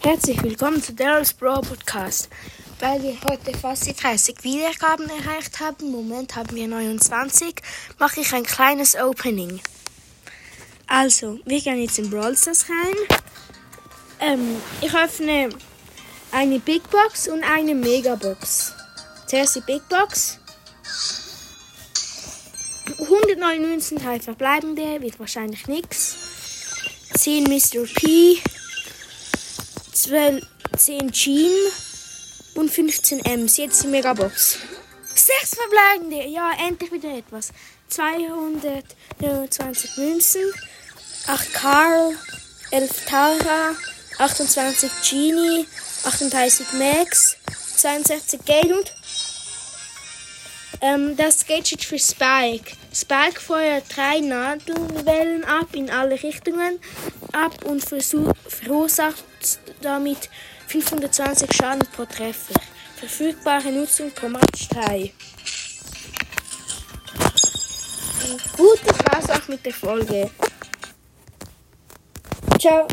Herzlich willkommen zu Daryl's Bro Podcast. Weil wir heute fast die 30 Wiedergaben erreicht haben, im Moment haben wir 29, mache ich ein kleines Opening. Also, wir gehen jetzt in Brawl Stars rein. Ähm, ich öffne eine Big Box und eine Megabox. Zuerst die Big Box. 199 halt verbleibende, wird wahrscheinlich nichts. 10 Mr. P, 12, 10 Jean und 15 Ms. Jetzt die Megabox. 6 verbleibende, ja, endlich wieder etwas. 229 Münzen, 8 Karl, 11 Tara, 28 Genie, 38 Max, 62 Geld und ähm, das Gadget für Spike. Spike feuert drei Nadelwellen ab in alle Richtungen ab und verursacht damit 520 Schaden pro Treffer. Verfügbare Nutzung pro Match 3. Gut, das auch mit der Folge. Ciao.